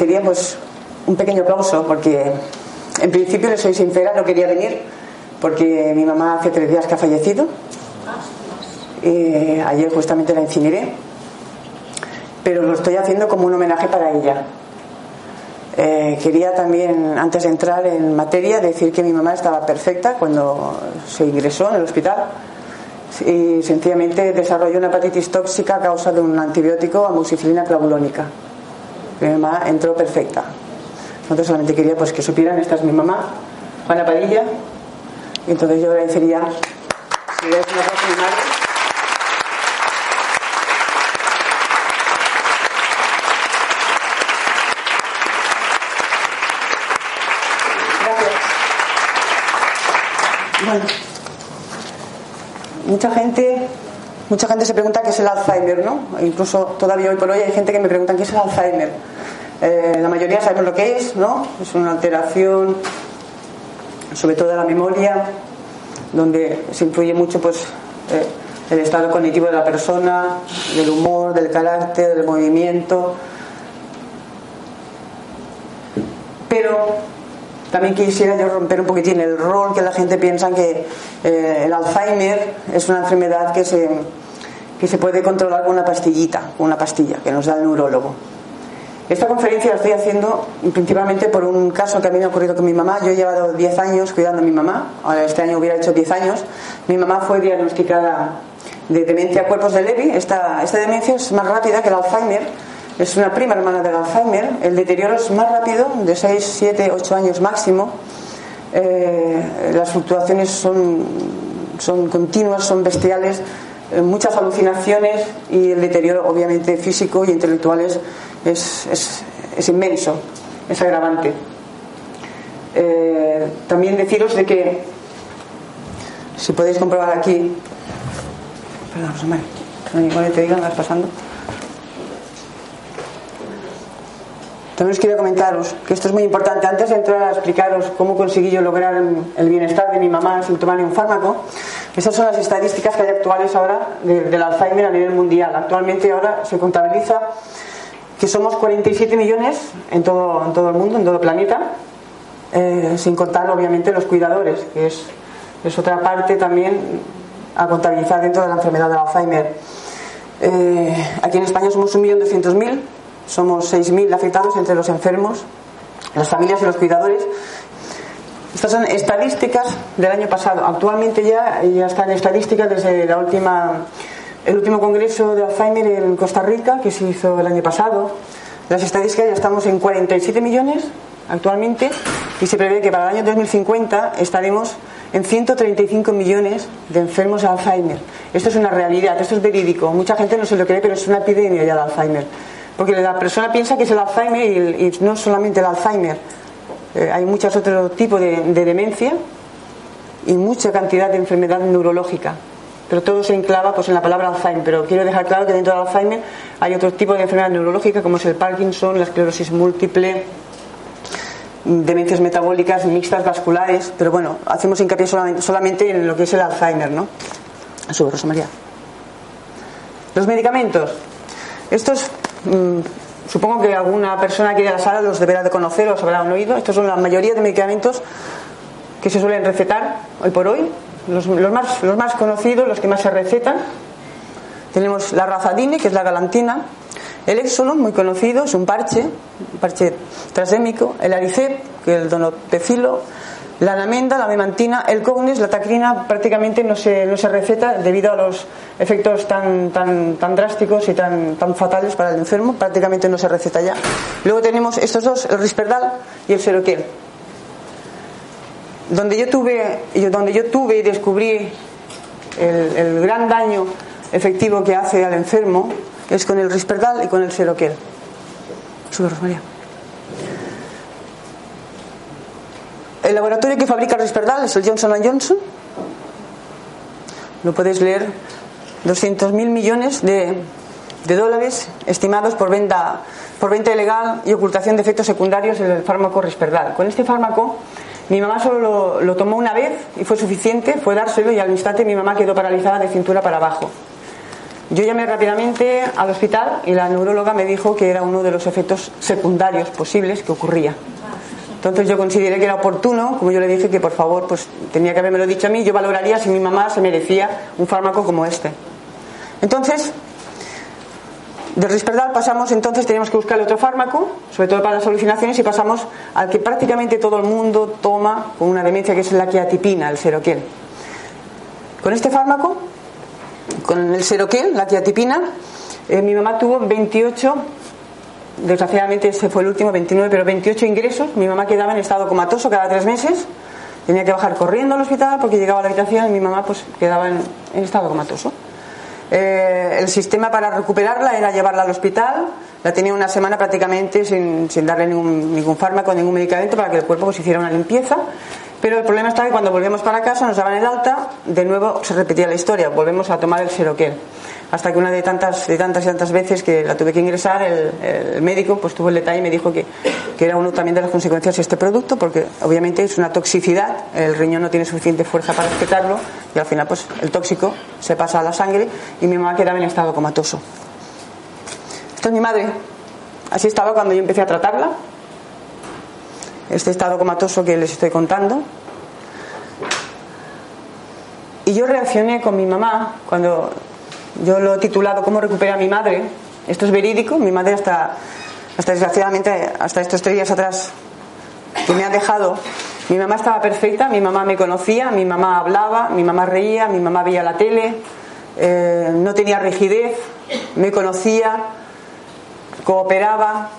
Agradecería pues un pequeño aplauso porque en principio le soy sincera, no quería venir porque mi mamá hace tres días que ha fallecido. Eh, ayer justamente la incineré, pero lo estoy haciendo como un homenaje para ella. Eh, quería también, antes de entrar en materia, decir que mi mamá estaba perfecta cuando se ingresó en el hospital y sencillamente desarrolló una hepatitis tóxica a causa de un antibiótico, amoxicilina clavulónica. Mi mamá entró perfecta. Entonces solamente quería pues que supieran, esta es mi mamá, Juana Padilla, y entonces yo agradecería si es una cosa mi madre. Gracias. Bueno, mucha gente, mucha gente se pregunta qué es el Alzheimer, ¿no? Incluso todavía hoy por hoy hay gente que me pregunta qué es el Alzheimer. Eh, la mayoría sabemos lo que es, ¿no? Es una alteración, sobre todo de la memoria, donde se influye mucho, pues, eh, el estado cognitivo de la persona, del humor, del carácter, del movimiento. Pero también quisiera yo romper un poquitín el rol que la gente piensa que eh, el Alzheimer es una enfermedad que se, que se puede controlar con una pastillita, con una pastilla que nos da el neurólogo. Esta conferencia la estoy haciendo principalmente por un caso que a mí me ha ocurrido con mi mamá. Yo he llevado 10 años cuidando a mi mamá, ahora este año hubiera hecho 10 años. Mi mamá fue diagnosticada de demencia cuerpos de Levy. Esta, esta demencia es más rápida que el Alzheimer, es una prima hermana del Alzheimer. El deterioro es más rápido, de 6, 7, 8 años máximo. Eh, las fluctuaciones son, son continuas, son bestiales, eh, muchas alucinaciones y el deterioro obviamente físico y intelectual es es, es, es inmenso, es agravante. Eh, también deciros de que, si podéis comprobar aquí, perdón, Rosemary, igual te digan, vas pasando. También os quería comentaros que esto es muy importante. Antes de entrar a explicaros cómo conseguí yo lograr el bienestar de mi mamá sin tomarle un fármaco, esas son las estadísticas que hay actuales ahora del Alzheimer a nivel mundial. Actualmente ahora se contabiliza que somos 47 millones en todo, en todo el mundo, en todo el planeta, eh, sin contar obviamente los cuidadores, que es, es, otra parte también a contabilizar dentro de la enfermedad de Alzheimer. Eh, aquí en España somos 1.200.000, somos 6.000 afectados entre los enfermos, las familias y los cuidadores. Estas son estadísticas del año pasado. Actualmente ya, ya están estadísticas desde la última el último congreso de Alzheimer en Costa Rica, que se hizo el año pasado, las estadísticas ya estamos en 47 millones actualmente y se prevé que para el año 2050 estaremos en 135 millones de enfermos de Alzheimer. Esto es una realidad, esto es verídico. Mucha gente no se lo cree, pero es una epidemia ya de Alzheimer. Porque la persona piensa que es el Alzheimer y, no solamente el Alzheimer. Eh, hay muchos otros tipos de, de demencia y mucha cantidad de enfermedad neurológica pero todo se enclava pues, en la palabra Alzheimer. Pero quiero dejar claro que dentro del Alzheimer hay otros tipos de enfermedad neurológica como es el Parkinson, la esclerosis múltiple, demencias metabólicas mixtas vasculares, pero bueno, hacemos hincapié solamente, en lo que es el Alzheimer, ¿no? Sube, Rosa María. Los medicamentos. Estos, mmm, supongo que alguna persona que a la sala los deberá de conocer o los habrán oído. Estos son la mayoría de medicamentos que se suelen recetar hoy por hoy los, más, los más conocidos, los que más se recetan. Tenemos la razadine, que es la galantina, el Exolon, muy conocido, es un parche, un parche transdémico, el Aricep, que es el donopecilo, la anamenda, la memantina, el cognes, la tacrina prácticamente no se, no se receta debido a los efectos tan, tan, tan drásticos y tan, tan fatales para el enfermo, prácticamente no se receta ya. Luego tenemos estos dos, el risperdal y el seroquel donde yo tuve, donde yo tuve y descubrí el, gran daño efectivo que hace al enfermo es con el risperdal y con el seroquel. Sube, María. El laboratorio que fabrica el risperdal es el Johnson Johnson. Lo podéis leer. 200.000 millones de, de, dólares estimados por venta, por venta ilegal y ocultación de efectos secundarios del fármaco risperdal. Con este fármaco mi mamá solo lo, tomó una vez y fue suficiente, fue dárselo y al instante mi mamá quedó paralizada de cintura para abajo. Yo llamé rápidamente al hospital y la neuróloga me dijo que era uno de los efectos secundarios posibles que ocurría. Entonces yo consideré que era oportuno, como yo le dije que por favor pues tenía que haberme dicho a mí, yo valoraría si mi mamá se merecía un fármaco como este. Entonces, del Risperdal pasamos, entonces teníamos que buscar otro fármaco, sobre todo para las alucinaciones, y pasamos al que prácticamente todo el mundo toma con una demencia, que es la quiatipina, el seroquel. Con este fármaco, con el seroquel, la quiatipina, eh, mi mamá tuvo 28 desgraciadamente ese fue el último, 29, pero 28 ingresos. Mi mamá quedaba en estado comatoso cada tres meses. Tenía que bajar corriendo al hospital porque llegaba a la habitación y mi mamá pues quedaba en, estado comatoso. Eh, el sistema para recuperarla era llevarla al hospital. La tenía una semana prácticamente sin, darle ningún, ningún, fármaco, ningún medicamento para que el cuerpo pues, hiciera una limpieza. Pero el problema está que cuando volvemos para casa, nos daban el alta, de nuevo se repetía la historia, volvemos a tomar el seroquel hasta que una de tantas, de tantas y tantas veces que la tuve que ingresar, el, médico pues tuvo el detalle y me dijo que, que, era uno también de las consecuencias de este producto, porque obviamente es una toxicidad, el riñón no tiene suficiente fuerza para respetarlo y al final pues el tóxico se pasa a la sangre y mi mamá quedaba en estado comatoso. Esto es mi madre, así estaba cuando yo empecé a tratarla, este estado comatoso que les estoy contando. Y yo reaccioné con mi mamá cuando yo lo he titulado ¿Cómo recupera a mi madre? Esto es verídico. Mi madre hasta, hasta desgraciadamente, hasta estos tres días atrás, que me ha dejado. Mi mamá estaba perfecta, mi mamá me conocía, mi mamá hablaba, mi mamá reía, mi mamá veía la tele, eh, no tenía rigidez, me conocía, cooperaba.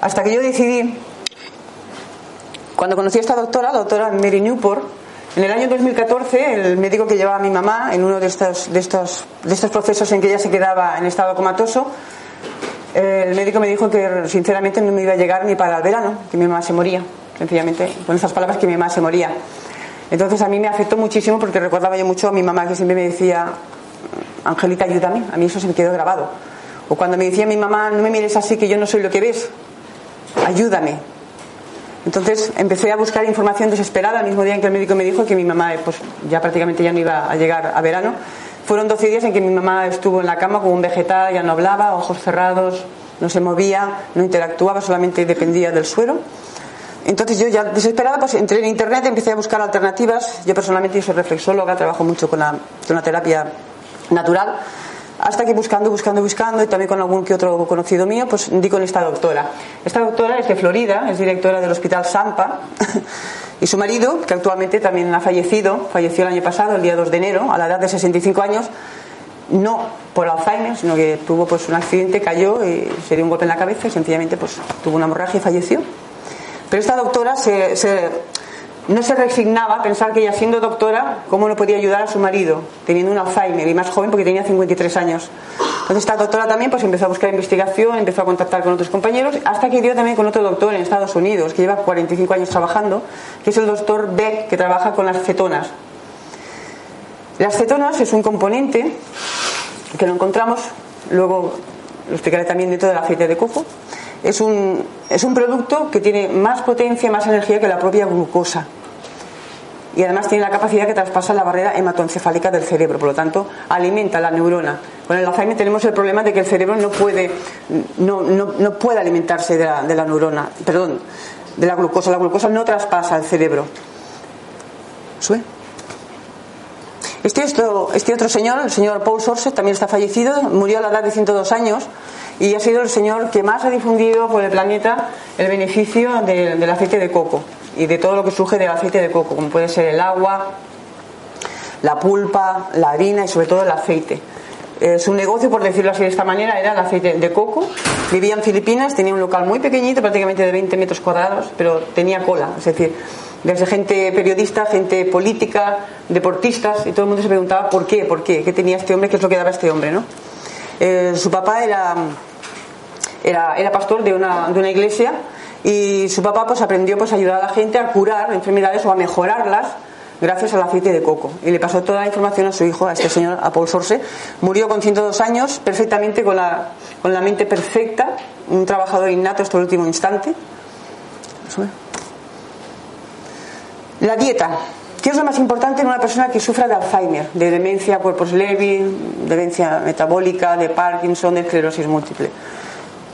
Hasta que yo decidí, cuando conocí a esta doctora, la doctora Mary Newport, en el año 2014, el médico que llevaba a mi mamá en uno de estos, de estos, de estos procesos en que ella se quedaba en estado comatoso, el médico me dijo que sinceramente no me iba a llegar ni para el verano, que mi mamá se moría. Sencillamente, con esas palabras, que mi mamá se moría. Entonces a mí me afectó muchísimo porque recordaba yo mucho a mi mamá que siempre me decía, Angelita, ayúdame. A mí eso se me quedó grabado. O cuando me decía mi mamá, no me mires así que yo no soy lo que ves, ayúdame. Entonces empecé a buscar información desesperada el mismo día en que el médico me dijo que mi mamá pues, ya prácticamente ya no iba a llegar a verano. Fueron 12 días en que mi mamá estuvo en la cama como un vegetal, ya no hablaba, ojos cerrados, no se movía, no interactuaba, solamente dependía del suero. Entonces yo ya desesperada pues entré en internet, empecé a buscar alternativas. Yo personalmente soy reflexóloga, trabajo mucho con la, con la terapia natural hasta que buscando, buscando, buscando, y también con algún que otro conocido mío, pues di con esta doctora. Esta doctora es de Florida, es directora del Hospital Sampa, y su marido, que actualmente también ha fallecido, falleció el año pasado, el día 2 de enero, a la edad de 65 años, no por Alzheimer, sino que tuvo pues un accidente, cayó y se dio un golpe en la cabeza y sencillamente pues tuvo una hemorragia y falleció. Pero esta doctora se, se no se resignaba a pensar que ella siendo doctora, cómo no podía ayudar a su marido, teniendo un Alzheimer y más joven porque tenía 53 años. Entonces esta doctora también pues empezó a buscar investigación, empezó a contactar con otros compañeros, hasta que dio también con otro doctor en Estados Unidos, que lleva 45 años trabajando, que es el doctor Beck, que trabaja con las cetonas. Las cetonas es un componente que lo encontramos, luego lo explicaré también dentro del aceite de coco, es un, es un producto que tiene más potencia, más energía que la propia glucosa y además tiene la capacidad que traspasa la barrera hematoencefálica del cerebro, por lo tanto alimenta la neurona. Con el Alzheimer tenemos el problema de que el cerebro no puede, no, no, puede alimentarse de la, de la, neurona, perdón, de la glucosa. La glucosa no traspasa el cerebro. ¿Sube? Este, este otro señor, el señor Paul Sorset, también está fallecido, murió a la edad de 102 años y ha sido el señor que más ha difundido por el planeta el beneficio del aceite de coco y de todo lo que surge del aceite de coco, como puede ser el agua, la pulpa, la harina y sobre todo el aceite. Eh, su negocio, por decirlo así de esta manera, era el aceite de coco. Vivía en Filipinas, tenía un local muy pequeñito, prácticamente de 20 metros cuadrados, pero tenía cola. Es decir, desde gente periodista, gente política, deportistas, y todo el mundo se preguntaba por qué, por qué, qué tenía este hombre, qué es lo que daba este hombre. ¿no? Eh, su papá era, era, era pastor de una, de una iglesia y su papá pues aprendió pues a ayudar a la gente a curar enfermedades o a mejorarlas gracias al aceite de coco. Y le pasó toda la información a su hijo a este señor a Paul Sorse. Murió con 102 años perfectamente con la, con la mente perfecta un trabajador innato hasta el último instante. La dieta ¿Qué es lo más importante en una persona que sufra de Alzheimer, de demencia cuerpos Levy, demencia metabólica, de Parkinson, de esclerosis múltiple?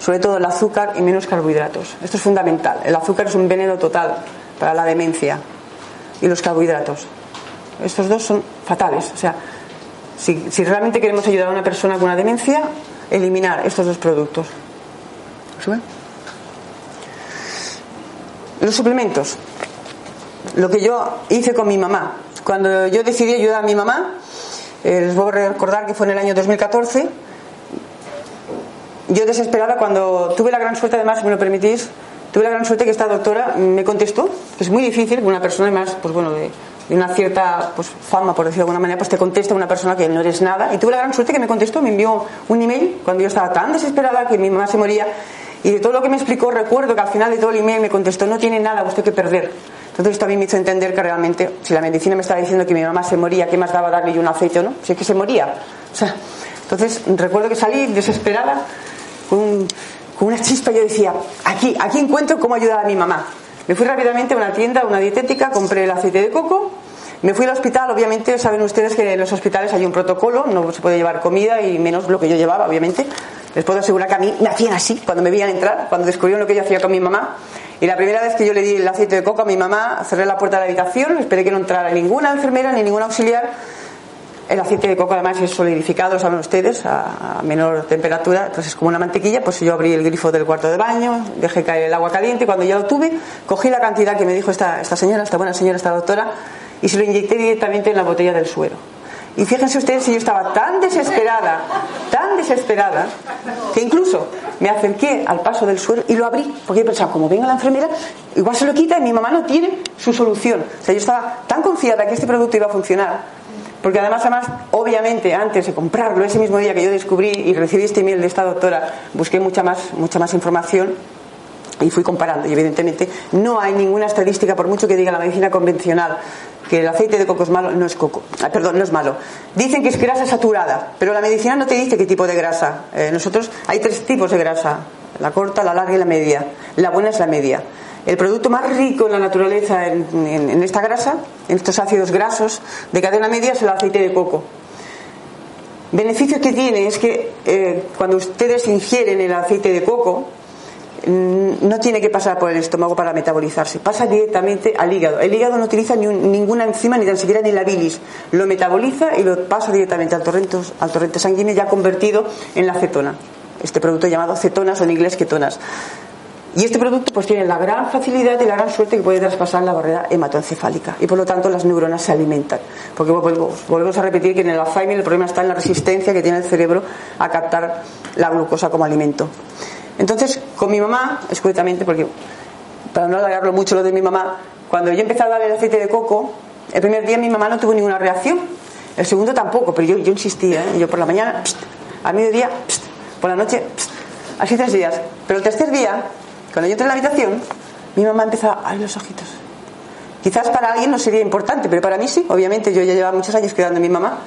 Sobre todo el azúcar y menos carbohidratos. Esto es fundamental. El azúcar es un veneno total para la demencia y los carbohidratos. Estos dos son fatales. O sea, si, si realmente queremos ayudar a una persona con una demencia, eliminar estos dos productos. Los suplementos. Lo que yo hice con mi mamá. Cuando yo decidí ayudar a mi mamá, eh, les voy a recordar que fue en el año 2014. Yo desesperada cuando tuve la gran suerte, además, si me lo permitís, tuve la gran suerte que esta doctora me contestó, que es muy difícil que una persona más, pues bueno, de, de una cierta pues, fama, por decirlo de alguna manera, pues te contesta una persona que no eres nada. Y tuve la gran suerte que me contestó, me envió un email cuando yo estaba tan desesperada que mi mamá se moría. Y de todo lo que me explicó, recuerdo que al final de todo el email me contestó, no tiene nada usted que perder. Entonces esto a mí me hizo entender que realmente, si la medicina me estaba diciendo que mi mamá se moría, ¿qué más daba darle yo un aceite o no? Si es que se moría. O sea, entonces recuerdo que salí desesperada, con, con una chispa, yo decía, aquí, aquí encuentro cómo ayudar a mi mamá. Me fui rápidamente a una tienda, una dietética, compré el aceite de coco, me fui al hospital, obviamente saben ustedes que en los hospitales hay un protocolo, no se puede llevar comida y menos lo que yo llevaba, obviamente. Les puedo asegurar que a mí me hacían así cuando me veían entrar, cuando descubrieron lo que yo hacía con mi mamá. Y la primera vez que yo le di el aceite de coco a mi mamá, cerré la puerta de la habitación, esperé que no entrara ninguna enfermera ni ningún auxiliar. El aceite de coco además es solidificado, saben ustedes, a, menor temperatura, entonces es como una mantequilla, pues yo abrí el grifo del cuarto de baño, dejé caer el agua caliente cuando ya lo tuve, cogí la cantidad que me dijo esta, señora, esta buena señora, esta doctora, y se lo inyecté directamente en la botella del suero. Y fíjense ustedes si yo estaba tan desesperada, tan desesperada, que incluso me acerqué al paso del suero y lo abrí, porque yo pensaba, como venga la enfermera, igual se lo quita y mi mamá no tiene su solución. O sea, yo estaba tan confiada que este producto iba a funcionar, porque además, además, obviamente, antes de comprarlo, ese mismo día que yo descubrí y recibí este email de esta doctora, busqué mucha más, mucha más información y fui comparando. Y evidentemente no hay ninguna estadística, por mucho que diga la medicina convencional, que el aceite de coco es malo, no es coco, ah, perdón, no es malo. Dicen que es grasa saturada, pero la medicina no te dice qué tipo de grasa. Eh, nosotros hay tres tipos de grasa, la corta, la larga y la media. La buena es la media. El producto más rico en la naturaleza en, esta grasa, en estos ácidos grasos de cadena media, es el aceite de coco. Beneficio que tiene es que eh, cuando ustedes ingieren el aceite de coco, Mm, no tiene que pasar por el estómago para metabolizarse, pasa directamente al hígado. El hígado no utiliza ni ninguna enzima, ni tan siquiera ni la bilis. Lo metaboliza y lo pasa directamente al torrente, al torrente sanguíneo ya convertido en la cetona. Este producto llamado cetonas o en inglés ketonas. Y este producto pues tiene la gran facilidad y la gran suerte que puede traspasar la barrera hematoencefálica y por lo tanto las neuronas se alimentan. Porque volvemos, volvemos a repetir que en el Alzheimer el problema está en la resistencia que tiene el cerebro a captar la glucosa como alimento. Entonces, con mi mamá, escuetamente, porque para no alargarlo mucho lo de mi mamá, cuando yo empecé a darle el aceite de coco, el primer día mi mamá no tuvo ninguna reacción, el segundo tampoco, pero yo, yo insistía, ¿eh? yo por la mañana, a mediodía, por la noche, así tres días. Pero el tercer día, cuando yo entré en la habitación, mi mamá empezó a abrir los ojitos. Quizás para alguien no sería importante, pero para mí sí, obviamente yo ya llevaba muchos años cuidando a mi mamá.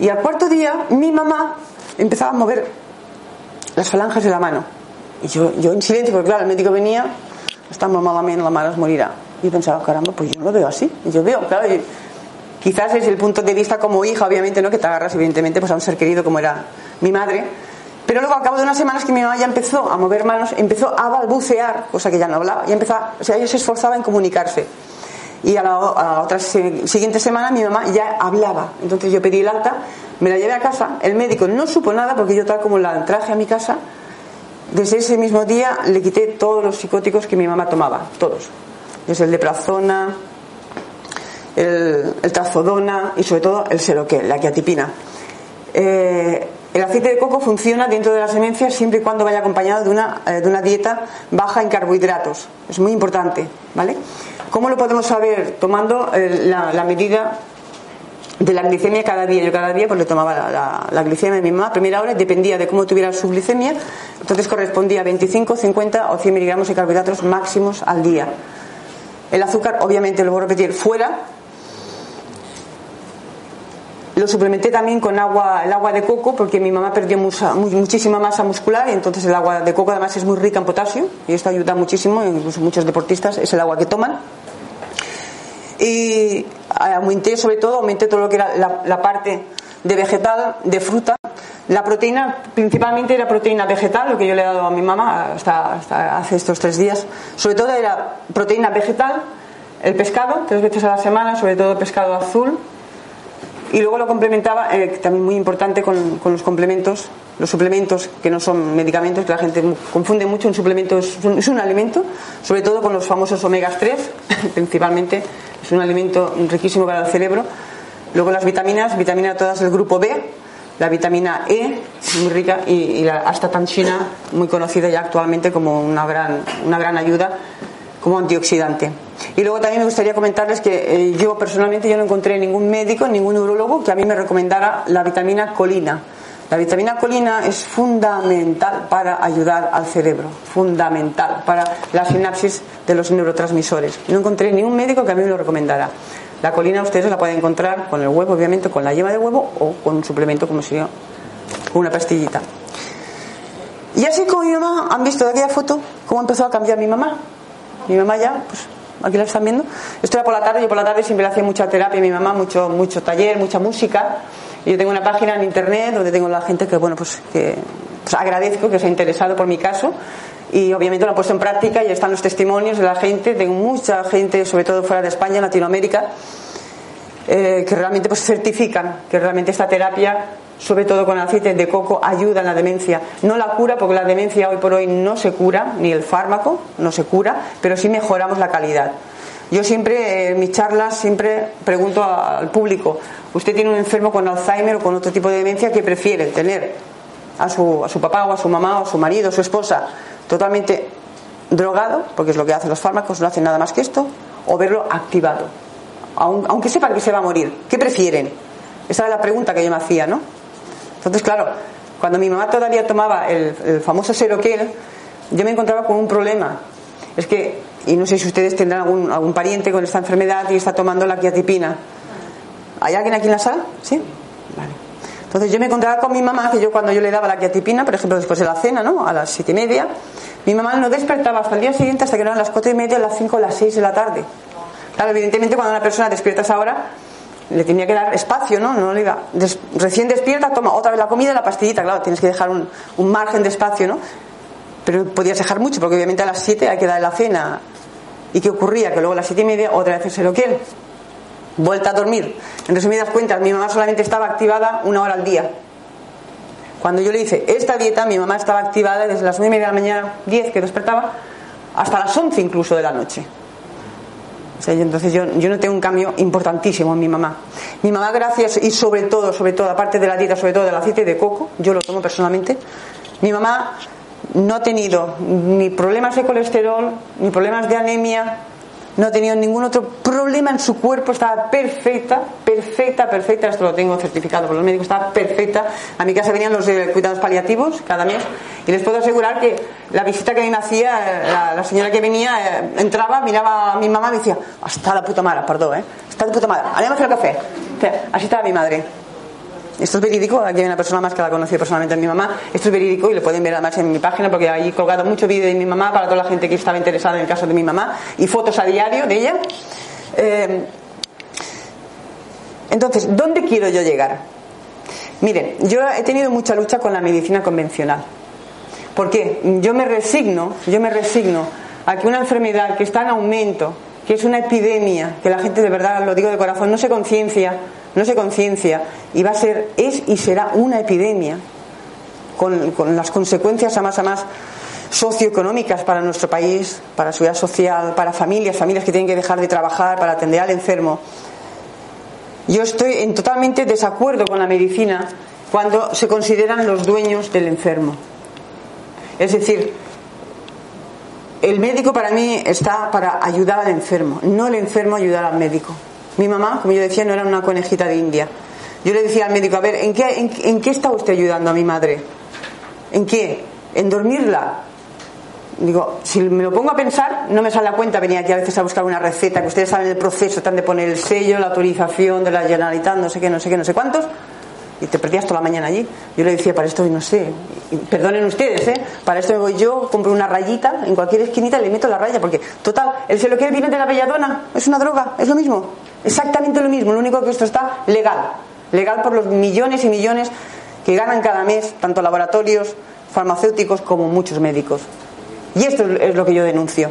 Y al cuarto día, mi mamá empezaba a mover las falanges de la mano. Y yo, yo en silencio, porque claro, el médico venía, está malament, la mare es morirá. Y pensaba, caramba, pues yo no lo veo así. Y yo veo, claro, y quizás es el punto de vista como hija, obviamente, ¿no? Que te agarras, evidentemente, pues a un ser querido como era mi madre. Pero luego, al cabo de unas semanas que mi mamá ya empezó a mover manos, empezó a balbucear, cosa que ya no hablaba, y empezó, o sea, ella se esforzaba en comunicarse. Y a la, a la otra siguiente semana mi mamá ya hablaba. Entonces yo pedí el alta, me la llevé a casa, el médico no supo nada porque yo tal como la traje a mi casa, desde ese mismo día le quité todos los psicóticos que mi mamá tomaba, todos. Desde el deprazona, el, el trazodona y sobre todo el seroquel, la quiatipina. Eh, el aceite de coco funciona dentro de las demencias siempre y cuando vaya acompañado de una, eh, de una dieta baja en carbohidratos. Es muy importante, ¿vale? ¿Cómo lo podemos saber? Tomando eh, la, medida de la glicemia cada día. Yo cada día pues le tomaba la, glicemia de mi mamá a primera hora, dependía de cómo tuviera su glicemia, entonces correspondía a 25, 50 o 100 miligramos de carbohidratos máximos al día. El azúcar, obviamente, lo voy a repetir, fuera. Lo suplementé también con agua, el agua de coco porque mi mamá perdió muchísima masa muscular y entonces el agua de coco además es muy rica en potasio y esto ayuda muchísimo, incluso muchos deportistas es el agua que toman. Y aumenté sobre todo, aumenté todo lo que era la, parte de vegetal, de fruta. La proteína, principalmente era proteína vegetal, lo que yo le he dado a mi mamá hasta hace estos tres días. Sobre todo era proteína vegetal, el pescado, tres veces a la semana, sobre todo pescado azul. Y luego lo complementaba, eh, también muy importante, con, con, los complementos, los suplementos que no son medicamentos, que la gente confunde mucho. Un suplemento es un, es un alimento, sobre todo con los famosos omegas 3, principalmente es un alimento riquísimo para el cerebro. Luego las vitaminas, vitamina todas del grupo B, la vitamina E, muy rica, y, la astaxantina, muy conocida ya actualmente como una gran, una gran ayuda como antioxidante. Y luego también me gustaría comentarles que eh, yo personalmente yo no encontré ningún médico, ningún neurólogo que a mí me recomendara la vitamina colina. La vitamina colina es fundamental para ayudar al cerebro, fundamental para la sinapsis de los neurotransmisores. No encontré ningún médico que a mí me lo recomendara. La colina ustedes la pueden encontrar con el huevo, obviamente, con la yema de huevo o con un suplemento como con una pastillita. Y así como mi mamá, han visto de aquella foto cómo empezó a cambiar mi mamá. Mi mamá ya, pues aquí la están viendo. Esto era por la tarde, yo por la tarde siempre hacía mucha terapia mi mamá, mucho, mucho taller, mucha música. Yo tengo una página en internet donde tengo la gente que, bueno, pues que pues agradezco que se ha interesado por mi caso y obviamente lo he puesto en práctica y están los testimonios de la gente. Tengo mucha gente, sobre todo fuera de España, Latinoamérica, eh, que realmente pues certifican que realmente esta terapia, sobre todo con aceite de coco, ayuda en la demencia. No la cura porque la demencia hoy por hoy no se cura, ni el fármaco no se cura, pero sí mejoramos la calidad. Yo siempre, en mis charlas, siempre pregunto al público, ¿usted tiene un enfermo con Alzheimer o con otro tipo de demencia que prefiere tener a su, a su papá o a su mamá o a su marido o su esposa totalmente drogado, porque es lo que hacen los fármacos, no hacen nada más que esto, o verlo activado? Aunque sepan que se va a morir, ¿qué prefieren? Esa era la pregunta que yo me hacía, ¿no? Entonces, claro, cuando mi mamá todavía tomaba el, el famoso Seroquel, yo me encontraba con un problema. Es que y no sé si ustedes tendrán algún, pariente con esta enfermedad y está tomando la quiatipina. ¿Hay alguien aquí en la sala? ¿Sí? Vale. Entonces yo me encontraba con mi mamá, que yo cuando yo le daba la quiatipina, por ejemplo después de la cena, ¿no? A las siete y media, mi mamá no despertaba hasta el día siguiente, hasta que eran las cuatro y media, las cinco, las seis de la tarde. Claro, evidentemente cuando una persona despierta a esa hora, le tenía que dar espacio, ¿no? No le iba. recién despierta, toma otra vez la comida la pastillita, claro, tienes que dejar un, un margen de espacio, ¿no? Pero podías dejar mucho, porque obviamente a las siete hay que dar la cena, ¿Y qué ocurría? Que luego a las siete y media otra vez se lo quiere. Vuelta a dormir. En resumidas cuentas, mi mamá solamente estaba activada una hora al día. Cuando yo le hice esta dieta, mi mamá estaba activada desde las nueve y media de la mañana, diez que despertaba, hasta las once incluso de la noche. O sea, entonces yo, yo noté un cambio importantísimo en mi mamá. Mi mamá, gracias, y sobre todo, sobre todo, aparte de la dieta, sobre todo del aceite de coco, yo lo tomo personalmente, mi mamá no ha tenido ni problemas de colesterol, ni problemas de anemia, no tenido ningún otro problema en su cuerpo, estaba perfecta, perfecta, perfecta, esto lo tengo certificado por los médicos, estaba perfecta. A mi casa venían los de cuidados paliativos cada mes y les puedo asegurar que la visita que me hacía, la, señora que venía, eh, entraba, miraba a mi mamá y decía, hasta la puta madre, perdón, ¿eh? Está de puta madre, haremos el café. así estaba mi madre. Esto es verídico, aquí hay una persona más que la conocí personalmente, mi mamá. Esto es verídico y lo pueden ver además en mi página porque ahí he colgado mucho vídeo de mi mamá para toda la gente que estaba interesada en el caso de mi mamá y fotos a diario de ella. Eh, entonces, ¿dónde quiero yo llegar? Miren, yo he tenido mucha lucha con la medicina convencional. ¿Por qué? Yo me resigno, yo me resigno a que una enfermedad que está en aumento, que es una epidemia, que la gente de verdad, lo digo de corazón, no se conciencia, no se conciencia, y va a ser, es y será una epidemia, con, las consecuencias a más a más socioeconómicas para nuestro país, para seguridad social, para familias, familias que tienen que dejar de trabajar para atender al enfermo. Yo estoy en totalmente desacuerdo con la medicina cuando se consideran los dueños del enfermo. Es decir, el médico para mí está para ayudar al enfermo, no el enfermo ayudar al médico. Mi mamá, como yo decía, no era una conejita de India. Yo le decía al médico, a ver, ¿en qué, en, qué está usted ayudando a mi madre? ¿En qué? ¿En dormirla? Digo, si me lo pongo a pensar, no me sale la cuenta venía aquí a veces a buscar una receta, que ustedes saben el proceso, están de poner el sello, la autorización de la Generalitat, no sé qué, no sé qué, no sé cuántos y te perdías toda la mañana allí. Yo le decía, para esto no sé, perdonen ustedes, ¿eh? para esto voy yo, compro una rayita en cualquier esquinita y le meto la raya, porque total, el se lo quiere viene de la belladona, es una droga, es lo mismo. Exactamente lo mismo, lo único que esto está legal. Legal por los millones y millones que ganan cada mes tanto laboratorios farmacéuticos como muchos médicos. Y esto es lo que yo denuncio.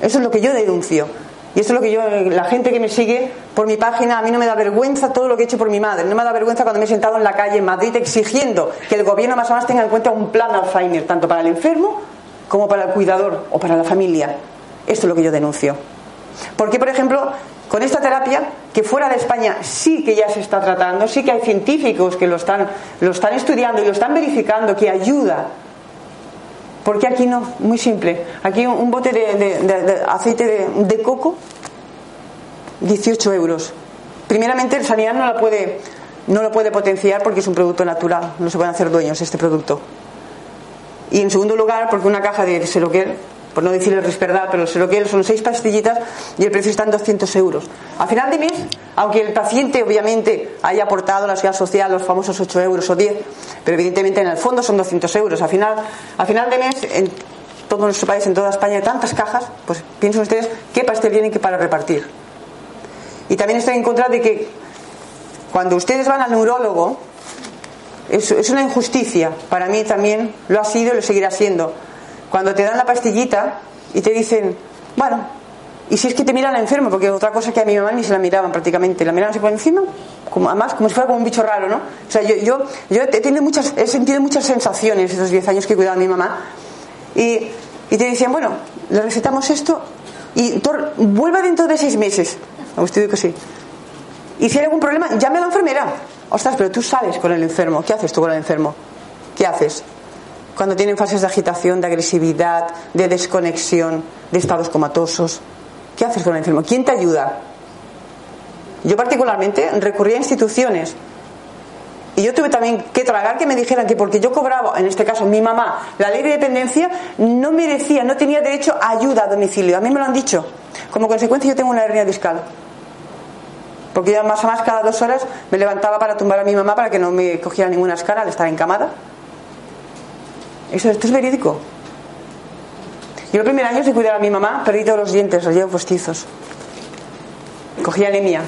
Eso es lo que yo denuncio. Y eso es lo que yo, la gente que me sigue por mi página, a mí no me da vergüenza todo lo que he hecho por mi madre. No me da vergüenza cuando me he sentado en la calle en Madrid exigiendo que el gobierno más o menos tenga en cuenta un plan Alzheimer, tanto para el enfermo como para el cuidador o para la familia. Esto es lo que yo denuncio. Porque, por ejemplo, con esta terapia, que fuera de España sí que ya se está tratando, sí que hay científicos que lo están, lo están estudiando y lo están verificando, que ayuda ¿Por qué aquí no? Muy simple. Aquí un bote de, aceite de, coco, 18 euros. Primeramente, el sanidad no, la puede, no lo puede potenciar porque es un producto natural, no se pueden hacer dueños este producto. Y en segundo lugar, porque una caja de Seroquel por no decir el Risperdal, pero el Seroquel son seis pastillitas y el precio está en 200 euros. A final de mes, aunque el paciente obviamente haya aportado la seguridad social los famosos 8 euros o 10, pero evidentemente en el fondo son 200 euros. A final, a final de mes, en todo nuestro país, en toda España, hay tantas cajas, pues piensen ustedes qué pastel tienen que para repartir. Y también estoy en contra de que cuando ustedes van al neurólogo, es, es una injusticia. Para mí también lo ha sido y lo seguirá siendo cuando te dan la pastillita y te dicen, bueno, y si es que te miran enfermo, porque otra cosa que a mi mamá ni se la miraban prácticamente, la miraban así por encima, como, además como si fuera como un bicho raro, ¿no? O sea, yo, yo, yo he, tenido muchas, he sentido muchas sensaciones esos 10 años que he cuidado a mi mamá. Y, y te decían, bueno, le recetamos esto y vuelva dentro de seis meses. Usted digo que sí. Y si hay algún problema, llame a la enfermera. Ostras, pero tú sales con el enfermo. ¿Qué haces tú con el enfermo? ¿Qué haces? Cuando tienen fases de agitación, de agresividad, de desconexión, de estados comatosos. ¿Qué haces con el enfermo? ¿Quién te ayuda? Yo particularmente recurrí a instituciones y yo tuve también que tragar que me dijeran que porque yo cobraba, en este caso mi mamá, la ley de dependencia, no merecía, no tenía derecho a ayuda a domicilio. A mí me lo han dicho. Como consecuencia yo tengo una hernia discal. Porque yo más o más cada dos horas me levantaba para tumbar a mi mamá para que no me cogiera ninguna escala al estar encamada. Esto es verídico. Yo el primer año de cuidar a mi mamá perdí todos los dientes, los llevo postizos. Cogí anemia.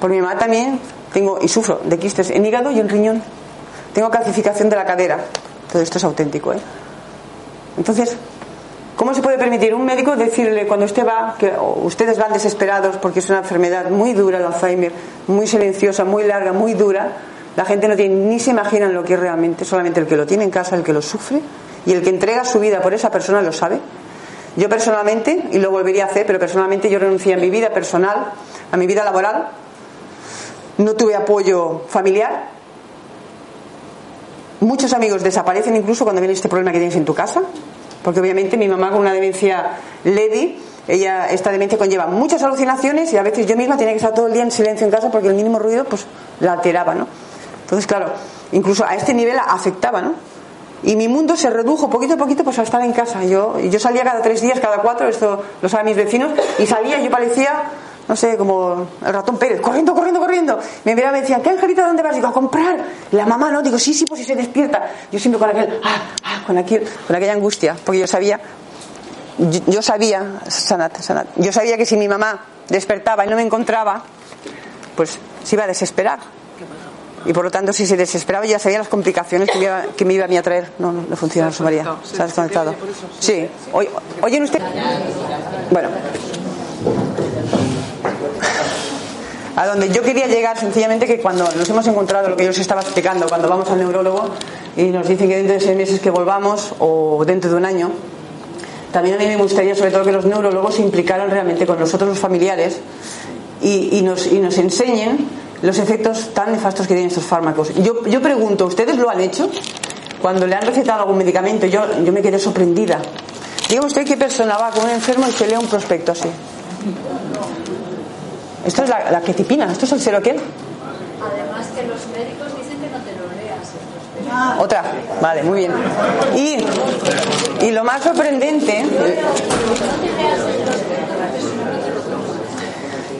Por mi mamá también tengo y sufro de quistes en hígado y en riñón. Tengo calcificación de la cadera. Todo esto es auténtico, ¿eh? Entonces, ¿cómo se puede permitir un médico decirle cuando usted va, que ustedes van desesperados porque es una enfermedad muy dura el Alzheimer, muy silenciosa, muy larga, muy dura? La gente no tiene, ni se imagina lo que es realmente, solamente el que lo tiene en casa, el que lo sufre y el que entrega su vida por esa persona lo sabe. Yo personalmente, y lo volvería a hacer, pero personalmente yo renuncié a mi vida personal, a mi vida laboral, no tuve apoyo familiar. Muchos amigos desaparecen incluso cuando viene este problema que tienes en tu casa, porque obviamente mi mamá con una demencia lady, ella esta demencia conlleva muchas alucinaciones y a veces yo misma tenía que estar todo el día en silencio en casa porque el mínimo ruido pues la alteraba, ¿no? Entonces, claro, incluso a este nivel afectaba, ¿no? Y mi mundo se redujo poquito a poquito pues a estar en casa. Yo, yo salía cada tres días, cada cuatro, esto lo saben mis vecinos, y salía, yo parecía, no sé, como el ratón Pérez, corriendo, corriendo, corriendo. Me miraba y me decían, ¿qué Angelita dónde vas? Digo, a comprar. La mamá, ¿no? Digo, sí, sí, pues si se despierta. Yo siempre con aquel, ah, ah, con, aquel, con aquella angustia, porque yo sabía, yo, sabía, Sanat, Sanat, yo sabía que si mi mamá despertaba y no me encontraba, pues se iba a desesperar y por lo tanto si se desesperaba ya sabía las complicaciones que me iba, que me iba a mí a traer. No, no, funciona su María. Se ha desconectado. Sí. ¿Oyen usted? Bueno. A donde yo quería llegar sencillamente que cuando nos hemos encontrado lo que yo os estaba explicando, cuando vamos al neurólogo y nos dicen que dentro de seis meses que volvamos o dentro de un año, también a mí me gustaría sobre todo que los neurólogos se implicaran realmente con nosotros los familiares y, y, nos, y nos enseñen los efectos tan nefastos que tienen estos fármacos. Yo, yo pregunto, ¿ustedes lo han hecho? Cuando le han recetado algún medicamento, yo, yo me quedé sorprendida. Diga usted qué persona va con un enfermo y se lee un prospecto así. Esto es la, la ketipina, esto es el seroquel. Además que los médicos dicen que no te lo leas. Ah, otra, vale, muy bien. Y, y lo más sorprendente.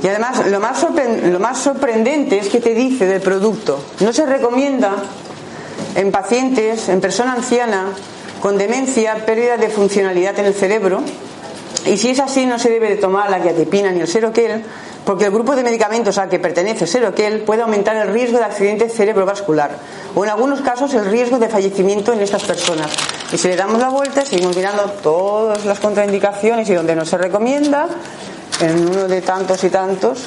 Y además, lo más, sorprendente es que te dice del producto. No se recomienda en pacientes, en persona anciana, con demencia, pérdida de funcionalidad en el cerebro, Y si es así, no se debe de tomar la quiatipina ni el seroquel, porque el grupo de medicamentos al que pertenece el seroquel puede aumentar el riesgo de accidente cerebrovascular o en algunos casos el riesgo de fallecimiento en estas personas. Y si le damos la vuelta, seguimos mirando todas las contraindicaciones y donde no se recomienda, en uno de tantos y tantos,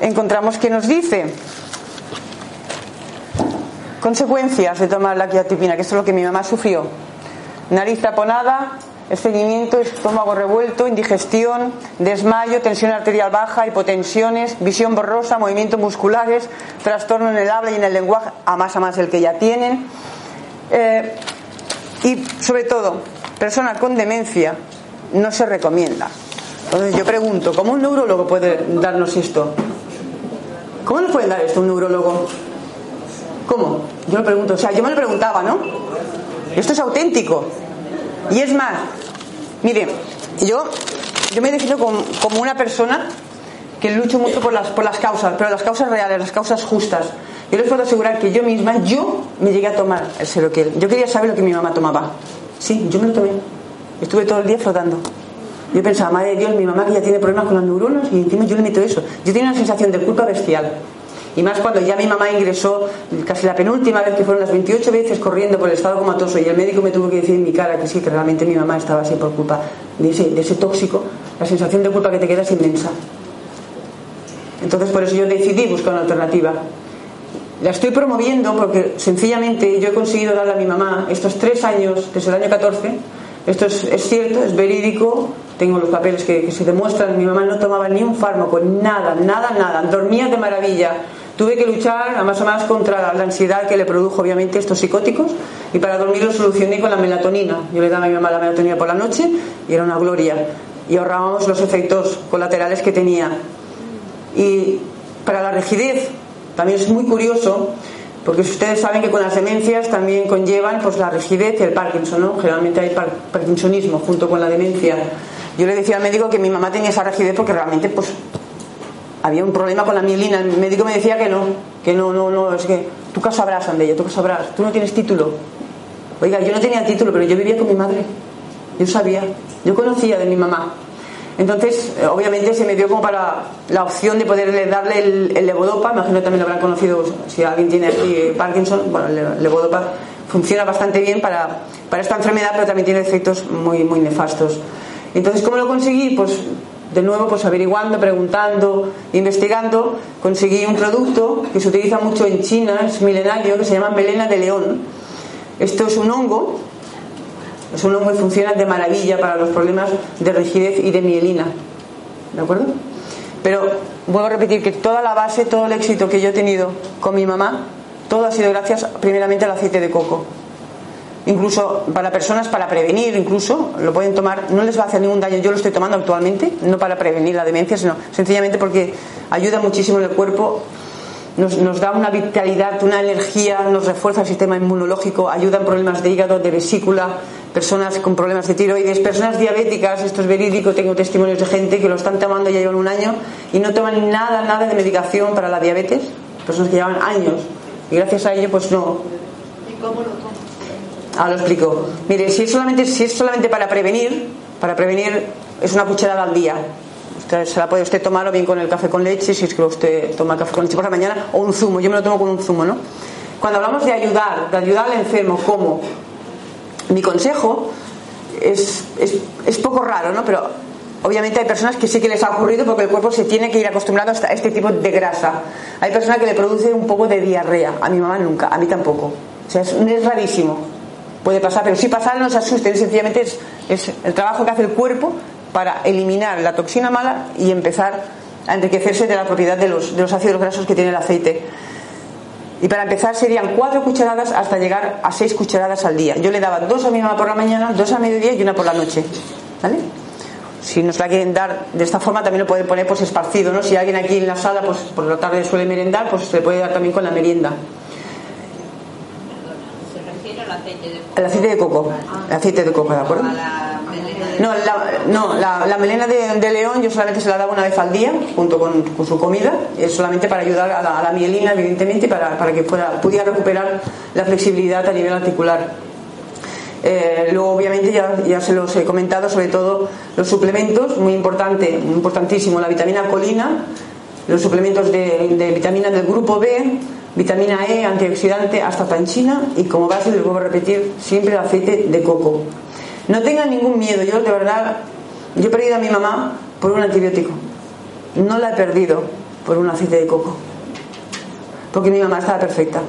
encontramos que nos dice consecuencias de tomar la quiatipina, que esto es lo que mi mamá sufrió. Nariz taponada, estreñimiento, estómago revuelto, indigestión, desmayo, tensión arterial baja, hipotensiones, visión borrosa, movimientos musculares, trastorno en el habla y en el lenguaje, a más a más el que ya tienen. Eh, y sobre todo, personas con demencia no se recomienda. Entonces yo pregunto, ¿cómo un neurólogo puede darnos esto? ¿Cómo nos puede dar esto un neurólogo? ¿Cómo? Yo lo pregunto, o sea, yo me lo preguntaba, ¿no? Esto es auténtico. Y es más, mire, yo, yo me defino como, como una persona que lucho mucho por las, por las causas, pero las causas reales, las causas justas. Yo les puedo asegurar que yo misma, yo me llegué a tomar el seroquel. Yo quería saber lo que mi mamá tomaba. Sí, yo me lo tomé. Estuve todo el día flotando. Yo pensaba, madre de Dios, mi mamá que ya tiene problemas con las neuronas y encima yo le meto eso. Yo tenía una sensación de culpa bestial. Y más cuando ya mi mamá ingresó, casi la penúltima vez que fueron las 28 veces corriendo por el estado comatoso y el médico me tuvo que decir en mi cara que sí, que realmente mi mamá estaba así por culpa de ese, de ese tóxico, la sensación de culpa que te queda es inmensa. Entonces por eso yo decidí buscar una alternativa. La estoy promoviendo porque sencillamente yo he conseguido darle a mi mamá estos tres años, desde el año 14, esto es, cierto, es verídico, tengo los papeles que, se demuestran, mi mamá no tomaba ni un fármaco, nada, nada, nada, dormía de maravilla. Tuve que luchar más o más contra la ansiedad que le produjo obviamente estos psicóticos y para dormir lo solucioné con la melatonina. Yo le daba a mi mamá la melatonina por la noche y era una gloria. Y ahorrábamos los efectos colaterales que tenía. Y para la rigidez también es muy curioso porque ustedes saben que con las demencias también conllevan pues la rigidez y el Parkinson, ¿no? Generalmente hay parkinsonismo junto con la demencia. Yo le decía al médico que mi mamá tenía esa rigidez porque realmente pues había un problema con la mielina. El médico me decía que no, que no, no, no, es que tú qué sabrás, Andella, tú qué sabrás, tú no tienes título. Oiga, yo no tenía título, pero yo vivía con mi madre. Yo sabía, yo conocía de mi mamá. Entonces, eh, obviamente se me dio como para la opción de poder darle el, el, levodopa, imagino que también lo habrán conocido si alguien tiene aquí Parkinson, bueno, el levodopa funciona bastante bien para, para esta enfermedad, pero también tiene efectos muy, muy nefastos. Entonces, ¿cómo lo conseguí? Pues de nuevo, pues averiguando, preguntando, investigando, conseguí un producto que se utiliza mucho en China, es milenario, que se llama melena de león. Esto es un hongo es un hongo que funciona de maravilla para los problemas de rigidez y de mielina. ¿De acuerdo? Pero vuelvo a repetir que toda la base, todo el éxito que yo he tenido con mi mamá, todo ha sido gracias primeramente al aceite de coco. Incluso para personas, para prevenir, incluso lo pueden tomar, no les va a hacer ningún daño. Yo lo estoy tomando actualmente, no para prevenir la demencia, sino sencillamente porque ayuda muchísimo en el cuerpo nos, nos, da una vitalidad, una energía, nos refuerza el sistema inmunológico, ayuda en problemas de hígado, de vesícula, personas con problemas de tiroides, personas diabéticas, esto es verídico, tengo testimonios de gente que lo están tomando ya llevan un año y no toman nada, nada de medicación para la diabetes, personas que llevan años y gracias a ello pues no. ¿Y cómo lo toman? Ahora lo explico. Mire, si es solamente, si es solamente para prevenir, para prevenir es una cucharada al día. Usted, se la puede usted tomar o bien con el café con leche, si es que usted toma café con leche por la mañana, o un zumo. Yo me lo tomo con un zumo, ¿no? Cuando hablamos de ayudar, de ayudar al enfermo, ¿cómo? Mi consejo es, es, es poco raro, ¿no? Pero obviamente hay personas que sí que les ha ocurrido porque el cuerpo se tiene que ir acostumbrando a este tipo de grasa. Hay personas que le produce un poco de diarrea. A mi mamá nunca, a mí tampoco. O sea, es, es rarísimo. Puede pasar, pero si pasa no se asusten. Sencillamente es, es el trabajo que hace el cuerpo para eliminar la toxina mala y empezar a enriquecerse de la propiedad de los, de los ácidos grasos que tiene el aceite. Y para empezar serían cuatro cucharadas hasta llegar a seis cucharadas al día. Yo le daba dos a mi mamá por la mañana, dos a mediodía y una por la noche. ¿Vale? Si nos la quieren dar de esta forma, también lo pueden poner pues esparcido, ¿no? Si alguien aquí en la sala, pues por la tarde suele merendar, pues se puede dar también con la merienda. ¿Se refiere al aceite de coco? El aceite de coco. El aceite de coco, ¿de acuerdo? A la melena de- No, la, no, la, melena de, león yo solamente se la daba una vez al día, junto con, su comida, es solamente para ayudar a la, mielina, evidentemente, para, para que pueda, pudiera recuperar la flexibilidad a nivel articular. Eh, luego, obviamente, ya, se los he comentado, sobre todo los suplementos, muy importante, importantísimo, la vitamina colina, los suplementos de, de vitamina del grupo B, vitamina E, antioxidante, hasta tanchina y como base, les vuelvo a repetir, siempre el aceite de coco. No tengan ningún miedo, yo de verdad, yo he perdido a mi mamá por un antibiótico. No la he perdido por un aceite de coco. Porque mi mamá estaba perfecta.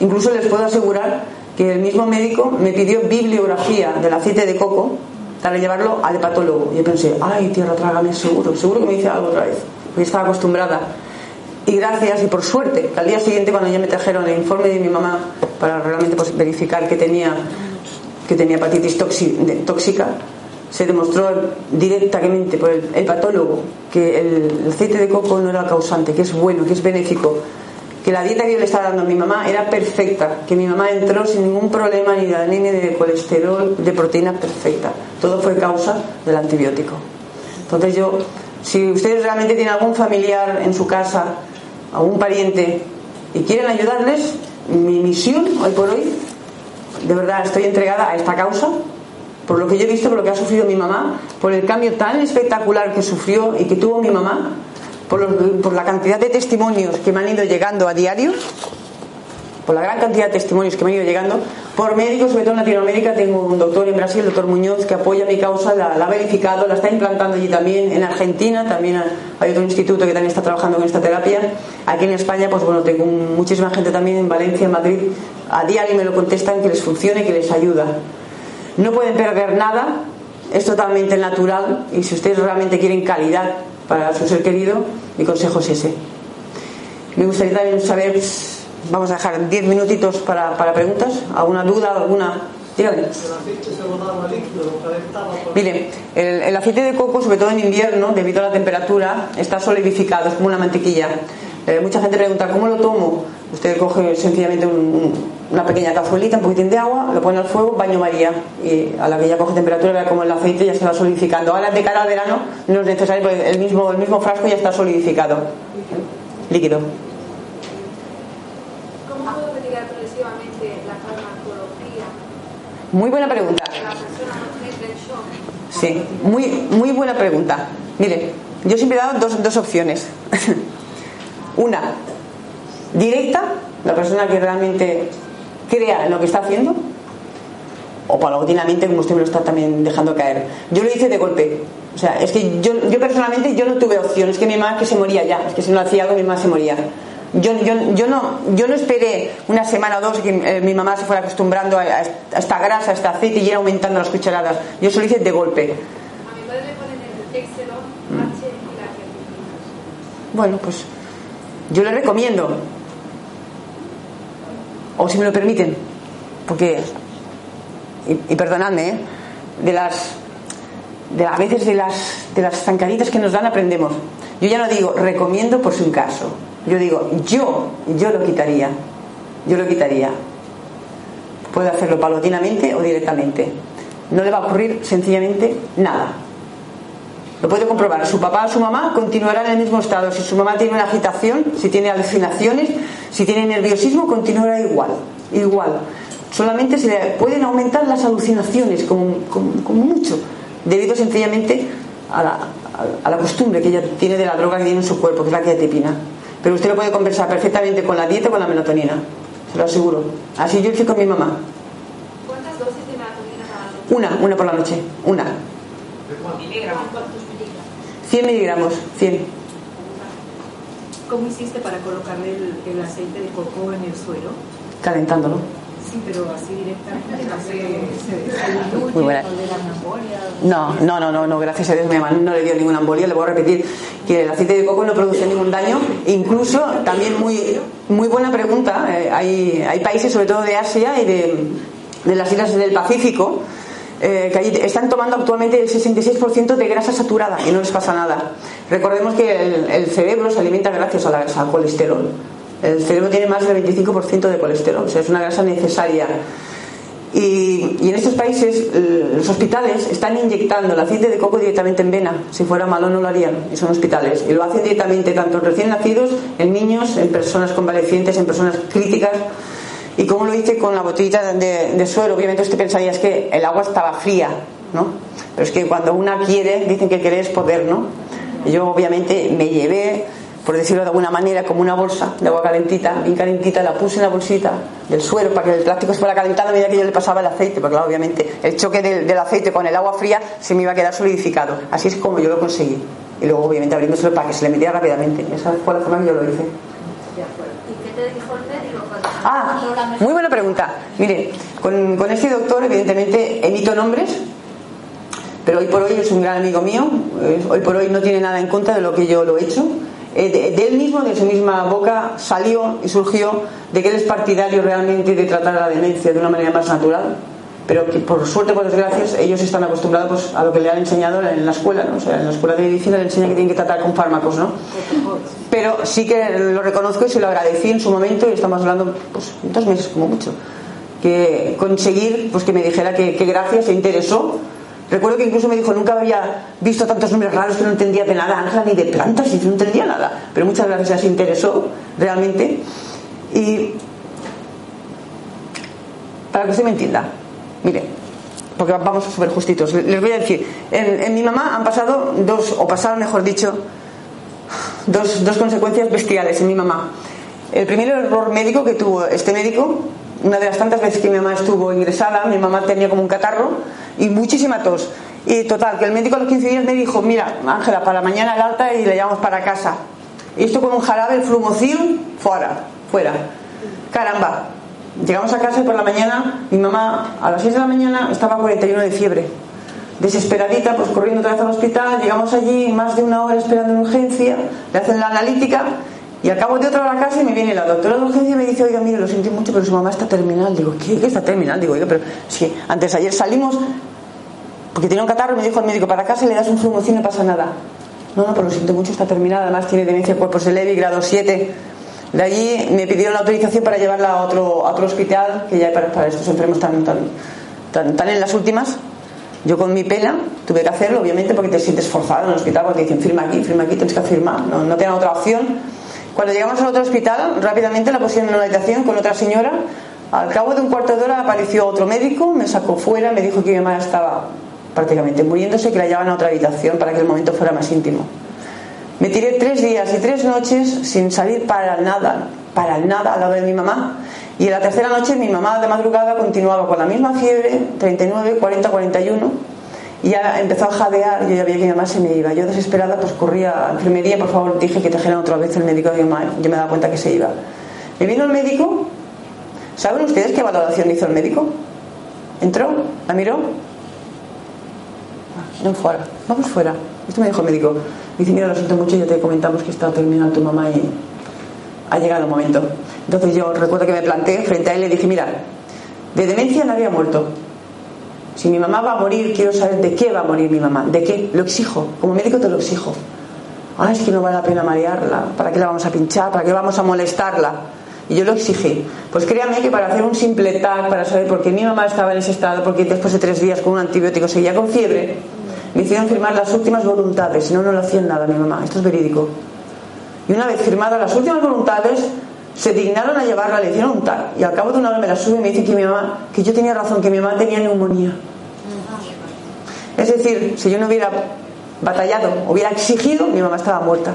Incluso les puedo asegurar que el mismo médico me pidió bibliografía del aceite de coco para llevarlo al hepatólogo. Yo pensé, ay, tierra, trágame, seguro, seguro que me dice algo otra vez. Porque estaba acostumbrada. Y gracias, y por suerte, al día siguiente cuando ya me trajeron el informe de mi mamá para realmente pues, verificar que tenía, que tenía hepatitis tóxica, se demostró directamente por el, el patólogo que el, aceite de coco no era el causante, que es bueno, que es benéfico que la dieta que yo le estaba dando a mi mamá era perfecta, que mi mamá entró sin ningún problema ni de anemia, ni de colesterol, de proteína perfecta. Todo fue causa del antibiótico. Entonces yo, si ustedes realmente tienen algún familiar en su casa, algún pariente, y quieren ayudarles, mi misión hoy por hoy, de verdad estoy entregada a esta causa, por lo que yo he visto, por lo que ha sufrido mi mamá, por el cambio tan espectacular que sufrió y que tuvo mi mamá, por, la cantidad de testimonios que me han ido llegando a diario, por la gran cantidad de testimonios que me han ido llegando, por médicos, sobre todo en Latinoamérica, tengo un doctor en Brasil, el doctor Muñoz, que apoya mi causa, la, ha verificado, la está implantando allí también, en Argentina también hay otro instituto que también está trabajando con esta terapia, aquí en España, pues bueno, tengo muchísima gente también en Valencia, en Madrid, a diario me lo contestan que les funcione, que les ayuda. No pueden perder nada, es totalmente natural y si ustedes realmente quieren calidad para su ser querido, mi consejo es ese. Me gustaría también saber, vamos a dejar 10 minutitos para, para preguntas, alguna duda, alguna... Dígame. El, aceite de coco, sobre todo en invierno, debido a la temperatura, está solidificado, es como una mantequilla. Eh, mucha gente pregunta, ¿cómo lo tomo? Usted coge sencillamente un, una pequeña cazuelita, un poquitín de agua, lo pone al fuego, baño María. Y a la que ya coge temperatura, vea como el aceite ya se va solidificando. Ahora, de cara al verano, no es necesario, porque el mismo, el mismo frasco ya está solidificado. Líquido. ¿Cómo puedo retirar progresivamente la farmacología? Muy buena pregunta. Sí, muy, muy buena pregunta. Mire, yo siempre he dado dos, dos opciones. Una, directa, la persona que realmente crea en lo que está haciendo, o paulatinamente, como usted me lo está también dejando caer. Yo lo hice de golpe. O sea, es que yo, yo personalmente yo no tuve opción, es que mi mamá que se moría ya, es que si no hacía algo mi mamá se moría. Yo, yo, yo, no, yo no esperé una semana o dos que eh, mi mamá se fuera acostumbrando a, a, esta grasa, a este aceite y ir aumentando las cucharadas. Yo se lo hice de golpe. A mi padre le ponen el H y. Bueno, pues yo le recomiendo, o si me lo permiten, porque, y, y perdonadme, ¿eh? de las, de a veces de las, de las zancaditas que nos dan aprendemos. Yo ya no digo recomiendo por si un caso, yo digo yo, yo lo quitaría, yo lo quitaría. Puede hacerlo paulatinamente o directamente. No le va a ocurrir sencillamente nada. Lo puede comprobar. Su papá o su mamá continuarán en el mismo estado. Si su mamá tiene una agitación, si tiene alucinaciones, si tiene nerviosismo, continuará igual. Igual. Solamente se le pueden aumentar las alucinaciones, como, como, mucho, debido sencillamente a la, a la, costumbre que ella tiene de la droga que tiene en su cuerpo, que es la quetiapina. Pero usted lo puede conversar perfectamente con la dieta o con la melatonina. Se lo aseguro. Así yo hice con mi mamá. ¿Cuántas dosis de melatonina cada noche? Una, una por la noche. Una. Miligramos. ¿Cuántos miligramos? 100 miligramos. 100. ¿Cómo hiciste para colocarle el, el aceite de coco en el suelo? Calentándolo. Sí, pero así directamente no se, se, se diluye, Muy buena. no. No, no, no, gracias a Dios mi mamá no le dio ninguna embolia. Le voy a repetir que el aceite de coco no produce ningún daño. Incluso, también muy, muy buena pregunta, eh, hay, hay países, sobre todo de Asia y de, de las islas del Pacífico, eh, que allí están tomando actualmente el 66% de grasa saturada y no les pasa nada. Recordemos que el, el cerebro se alimenta gracias a la grasa, al colesterol. El cerebro tiene más del 25% de colesterol, o sea, es una grasa necesaria. Y, y, en estos países los hospitales están inyectando el aceite de coco directamente en vena. Si fuera malo no lo harían, y son hospitales. Y lo hacen directamente tanto en recién nacidos, en niños, en personas convalecientes, en personas críticas. ¿Y cómo lo hice con la botellita de, de suero? Obviamente usted pensaría es que el agua estaba fría, ¿no? Pero es que cuando una quiere, dicen que querer es poder, ¿no? Y yo obviamente me llevé, por decirlo de alguna manera, como una bolsa de agua calentita, bien calentita, la puse en la bolsita del suero para que el plástico se fuera calentando a medida que yo le pasaba el aceite, porque claro, obviamente el choque del, del aceite con el agua fría se me iba a quedar solidificado. Así es como yo lo conseguí. Y luego obviamente abriéndoselo para que se le metiera rápidamente. Esa fue la forma que yo lo hice. ¿Y qué te dijo el médico? cuando- Ah, muy buena pregunta. Mire, con, con este doctor, evidentemente, emito nombres, pero hoy por hoy es un gran amigo mío. Hoy por hoy no tiene nada en contra de lo que yo lo he hecho. Eh, De, él mismo, de su misma boca, salió y surgió de que él es partidario realmente de tratar la demencia de una manera más natural. Pero que por suerte, por desgracia, ellos están acostumbrados pues, a lo que le han enseñado en la escuela. ¿no? O en la escuela de medicina le enseñan que tienen que tratar con fármacos. ¿no? Pero sí que lo reconozco y se lo agradecí en su momento y estamos hablando pues dos meses como mucho. Que conseguir pues que me dijera que gracias se interesó. Recuerdo que incluso me dijo, nunca había visto tantos nombres raros que no entendía de nada, Ángela, ni de plantas, y no entendía nada. Pero muchas gracias, se interesó realmente. Y para que usted me entienda, mire, porque vamos súper justitos, les voy a decir, en, en mi mamá han pasado dos, o pasaron mejor dicho, dos, dos consecuencias bestiales en mi mamá. El primer error médico que tuvo este médico, una de las tantas veces que mi mamá estuvo ingresada, mi mamá tenía como un catarro y muchísima tos. Y total, que el médico a los 15 días me dijo, mira, Ángela, para mañana el alta y le llevamos para casa. Y esto con un jarabe, el flumocil, fuera, fuera. Caramba, llegamos a casa y por la mañana, mi mamá a las 6 de la mañana estaba a 41 de fiebre desesperadita, pues corriendo otra vez al hospital, llegamos allí más de una hora esperando en urgencia, le hacen la analítica y al cabo de otra hora casi me viene la doctora de urgencia y me dice, oiga, mire, lo siento mucho, pero su mamá está terminal. Digo, ¿qué? ¿Qué está terminal? Digo, oiga, pero sí, antes ayer salimos porque tenía un catarro me dijo el médico, para casa le das un flumocin y no pasa nada. No, no, pero lo siento mucho, está terminada, además tiene demencia de cuerpos de Levy, grado 7. De allí me pidieron la autorización para llevarla a otro, a otro hospital, que ya para, para estos enfermos tan, tan, tan, tan en las últimas. Yo con mi pena tuve que hacerlo, obviamente, porque te sientes forzado en el hospital, porque te dicen firma aquí, firma aquí, tienes que firmar, no, no tienen otra opción. Cuando llegamos al otro hospital, rápidamente la pusieron en una habitación con otra señora. Al cabo de un cuarto de hora apareció otro médico, me sacó fuera, me dijo que mi mamá estaba prácticamente muriéndose, que la llevaban a otra habitación para que el momento fuera más íntimo. Me tiré tres días y tres noches sin salir para nada, para nada al lado de mi mamá. Y en la tercera noche mi mamá de madrugada continuaba con la misma fiebre, 39, 40, 41. Y ya empezó a jadear, yo ya veía que mi mamá se me iba. Yo desesperada pues corría a la enfermería, por favor, dije que trajeran otra vez el médico de. Yo me daba cuenta que se iba. Me vino el médico. ¿Saben ustedes qué valoración hizo el médico? Entró, la miró. Ah, No fuera, vamos fuera. Esto me dijo el médico. Dice, mira, lo siento mucho, ya te comentamos que está terminal tu mamá y ha llegado el momento. Entonces yo recuerdo que me planté frente a él y le dije, mira, de demencia nadie ha muerto. Si mi mamá va a morir, quiero saber de qué va a morir mi mamá. ¿De qué? Lo exijo. Como médico te lo exijo. Ah, es que no vale la pena marearla. ¿Para qué la vamos a pinchar? ¿Para qué vamos a molestarla? Y yo lo exigí. Pues créanme que para hacer un simple tag, para saber por qué mi mamá estaba en ese estado, porque después de tres días con un antibiótico seguía con fiebre, me hicieron firmar las últimas voluntades. Si no, no le hacían nada a mi mamá. Esto es verídico. Y una vez firmadas las últimas voluntades, se dignaron a llevarla, le hicieron un tag. Y al cabo de una hora me la sube y me dice que mi mamá, que yo tenía razón, que mi mamá tenía neumonía. Es decir, si yo no hubiera batallado, hubiera exigido, mi mamá estaba muerta.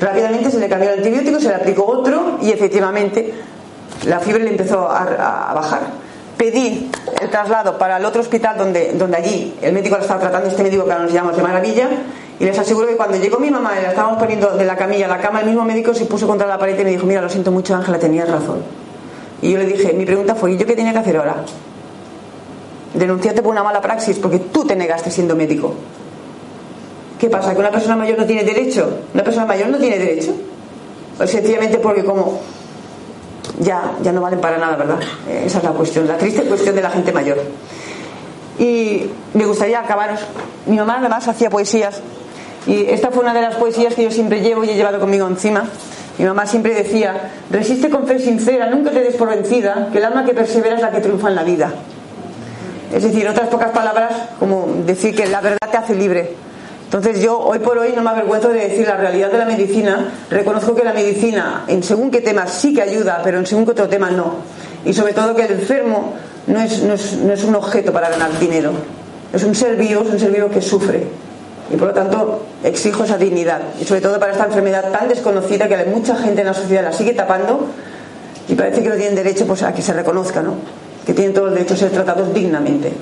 Rápidamente se le cambió el antibiótico, se le aplicó otro y efectivamente la fiebre le empezó a, a bajar. Pedí el traslado para el otro hospital donde, donde allí el médico la estaba tratando, este médico que ahora nos llamamos de maravilla, y les aseguro que cuando llegó mi mamá y la estábamos poniendo de la camilla a la cama, el mismo médico se puso contra la pared y me dijo, mira, lo siento mucho Ángela, tenías razón. Y yo le dije, mi pregunta fue, ¿y yo qué tenía que hacer ahora? Denunciarte por una mala praxis, porque tú te negaste siendo médico. ¿Qué pasa? ¿Que una persona mayor no tiene derecho? ¿Una persona mayor no tiene derecho? Pues sencillamente porque como ya, ya no valen para nada, ¿verdad? Eh, Esa es la cuestión, la triste cuestión de la gente mayor. Y me gustaría acabaros. Mi mamá además hacía poesías. Y esta fue una de las poesías que yo siempre llevo y he llevado conmigo encima. Mi mamá siempre decía, resiste con fe sincera, nunca te des por vencida, que el alma que persevera es la que triunfa en la vida. Es decir, otras pocas palabras, como decir que la verdad te hace libre. Entonces yo hoy por hoy no me avergüenzo de decir la realidad de la medicina. Reconozco que la medicina en según qué temas sí que ayuda, pero en según qué otro tema no. Y sobre todo que el enfermo no es, no es, no es un objeto para ganar dinero. Es un ser vivo, es un ser vivo que sufre. Y por lo tanto exijo esa dignidad. Y sobre todo para esta enfermedad tan desconocida que mucha gente en la sociedad la sigue tapando y parece que no tienen derecho pues, a que se reconozca, ¿no? que tienen todo el derecho a ser tratados dignamente.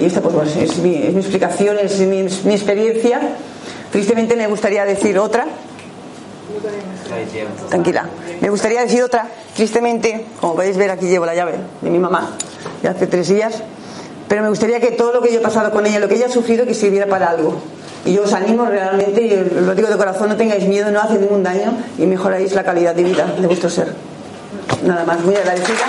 Y esta pues, bueno, es, mi, es explicación, mi experiencia. Tristemente me gustaría decir otra. Tranquila. Me gustaría decir otra. Tristemente, como podéis ver, aquí llevo la llave de mi mamá de hace tres días. Pero me gustaría que todo lo que yo he pasado con ella, lo que ella ha sufrido, que sirviera para algo. Y yo os animo realmente, y lo digo de corazón, no tengáis miedo, no hace ningún daño y mejoráis la calidad de vida de vuestro ser. Nada más, muy agradecida.